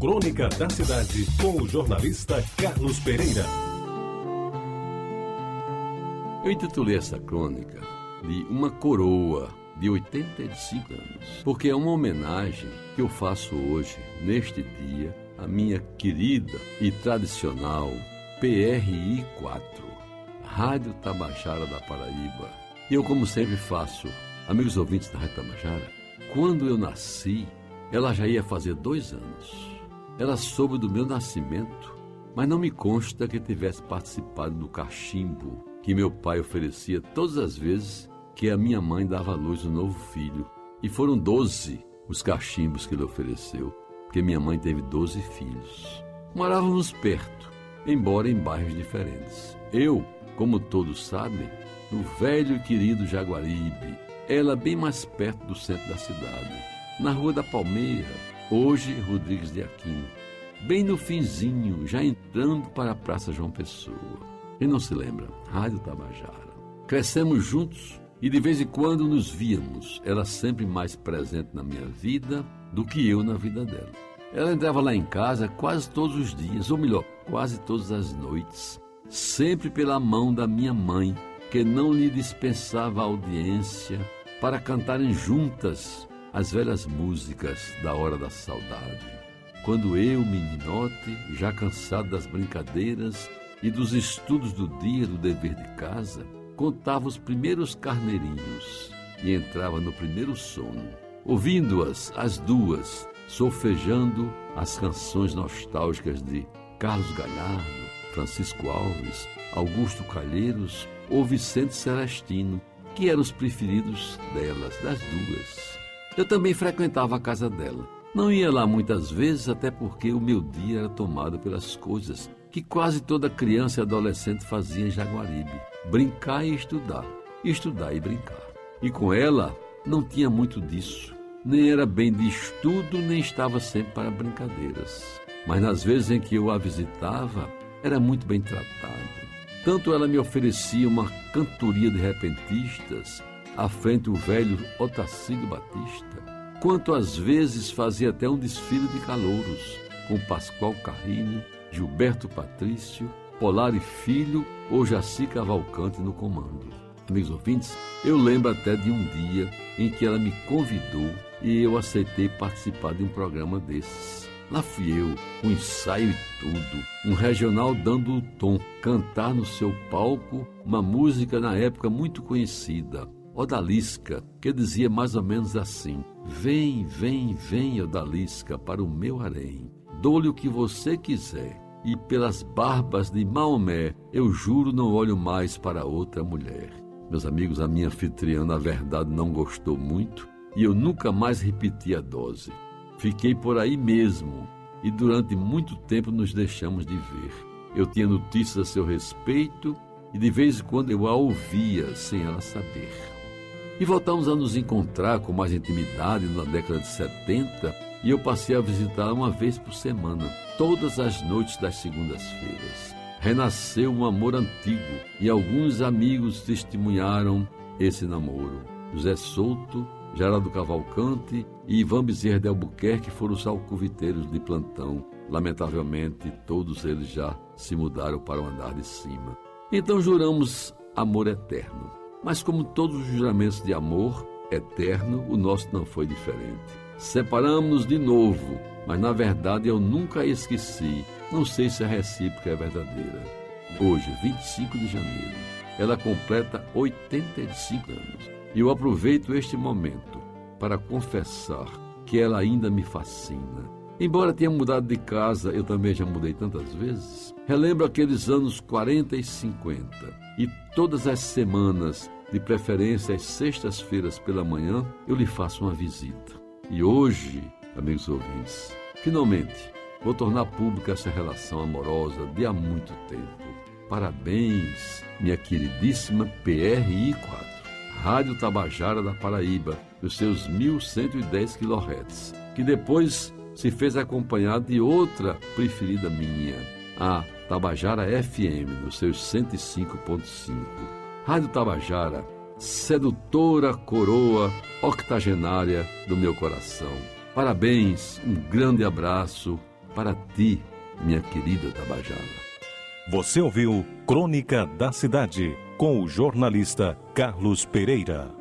Crônica da Cidade, com o jornalista Carlos Pereira. Eu intitulei essa crônica de Uma Coroa de 85 anos, porque é uma homenagem que eu faço hoje, neste dia, à minha querida e tradicional PRI 4, Rádio Tabajara da Paraíba. E eu, como sempre faço, amigos ouvintes da Rádio Tabajara, quando eu nasci, ela já ia fazer dois anos. Ela soube do meu nascimento, mas não me consta que tivesse participado do cachimbo que meu pai oferecia todas as vezes que a minha mãe dava à luz um novo filho. E foram doze os cachimbos que ele ofereceu, porque minha mãe teve doze filhos. Morávamos perto, embora em bairros diferentes. Eu, como todos sabem, no velho e querido Jaguaribe, ela bem mais perto do centro da cidade, na Rua da Palmeira, hoje Rodrigues de Aquino, bem no finzinho, já entrando para a Praça João Pessoa. E não se lembra? Rádio Tabajara. Crescemos juntos e de vez em quando nos víamos, ela sempre mais presente na minha vida do que eu na vida dela. Ela entrava lá em casa quase todos os dias, ou melhor, quase todas as noites, sempre pela mão da minha mãe, que não lhe dispensava audiência para cantarem juntas as velhas músicas da hora da saudade. Quando eu, meninote, já cansado das brincadeiras e dos estudos do dia do dever de casa, contava os primeiros carneirinhos e entrava no primeiro sono, ouvindo-as, as duas, solfejando as canções nostálgicas de Carlos Galhardo, Francisco Alves, Augusto Calheiros ou Vicente Celestino, que eram os preferidos delas, das duas. Eu também frequentava a casa dela. Não ia lá muitas vezes, até porque o meu dia era tomado pelas coisas que quase toda criança e adolescente fazia em Jaguaribe: brincar e estudar, estudar e brincar. E com ela não tinha muito disso. Nem era bem de estudo, nem estava sempre para brincadeiras. Mas nas vezes em que eu a visitava, era muito bem tratada tanto ela me oferecia uma cantoria de repentistas à frente do velho Otacílio Batista, quanto às vezes fazia até um desfile de calouros com Pascoal Carrinho, Gilberto Patrício, Polari Filho ou Jaci Cavalcante no comando. Amigos ouvintes, eu lembro até de um dia em que ela me convidou e eu aceitei participar de um programa desses. Lá fui eu, um ensaio e tudo, um regional dando o tom, cantar no seu palco uma música na época muito conhecida, Odalisca, que dizia mais ou menos assim: Vem, vem, vem, Odalisca, para o meu harém, dou-lhe o que você quiser, e pelas barbas de Maomé, eu juro não olho mais para outra mulher. Meus amigos, a minha anfitriã, na verdade, não gostou muito e eu nunca mais repeti a dose. Fiquei por aí mesmo e durante muito tempo nos deixamos de ver. Eu tinha notícias a seu respeito e de vez em quando eu a ouvia sem ela saber. E voltamos a nos encontrar com mais intimidade na década de 70 e eu passei a visitá-la uma vez por semana, todas as noites das segundas-feiras. Renasceu um amor antigo e alguns amigos testemunharam esse namoro. José Souto Geraldo Cavalcante e Ivan Bezerra de Albuquerque foram os alcoviteiros de plantão. Lamentavelmente, todos eles já se mudaram para o andar de cima. Então juramos amor eterno. Mas como todos os juramentos de amor eterno, o nosso não foi diferente. Separamos-nos de novo, mas na verdade eu nunca esqueci. Não sei se a recíproca é verdadeira. Hoje, 25 de janeiro, ela completa 85 anos. E eu aproveito este momento para confessar que ela ainda me fascina. Embora tenha mudado de casa, eu também já mudei tantas vezes. Relembro aqueles anos 40 e 50 e todas as semanas, de preferência às sextas-feiras pela manhã, eu lhe faço uma visita. E hoje, amigos ouvintes, finalmente vou tornar pública essa relação amorosa de há muito tempo. Parabéns, minha queridíssima PRI 4. Rádio Tabajara da Paraíba, dos seus 1110 kHz, que depois se fez acompanhado de outra preferida minha, a Tabajara FM, dos seus 105.5. Rádio Tabajara, sedutora coroa octogenária do meu coração. Parabéns, um grande abraço para ti, minha querida Tabajara. Você ouviu Crônica da Cidade com o jornalista Carlos Pereira.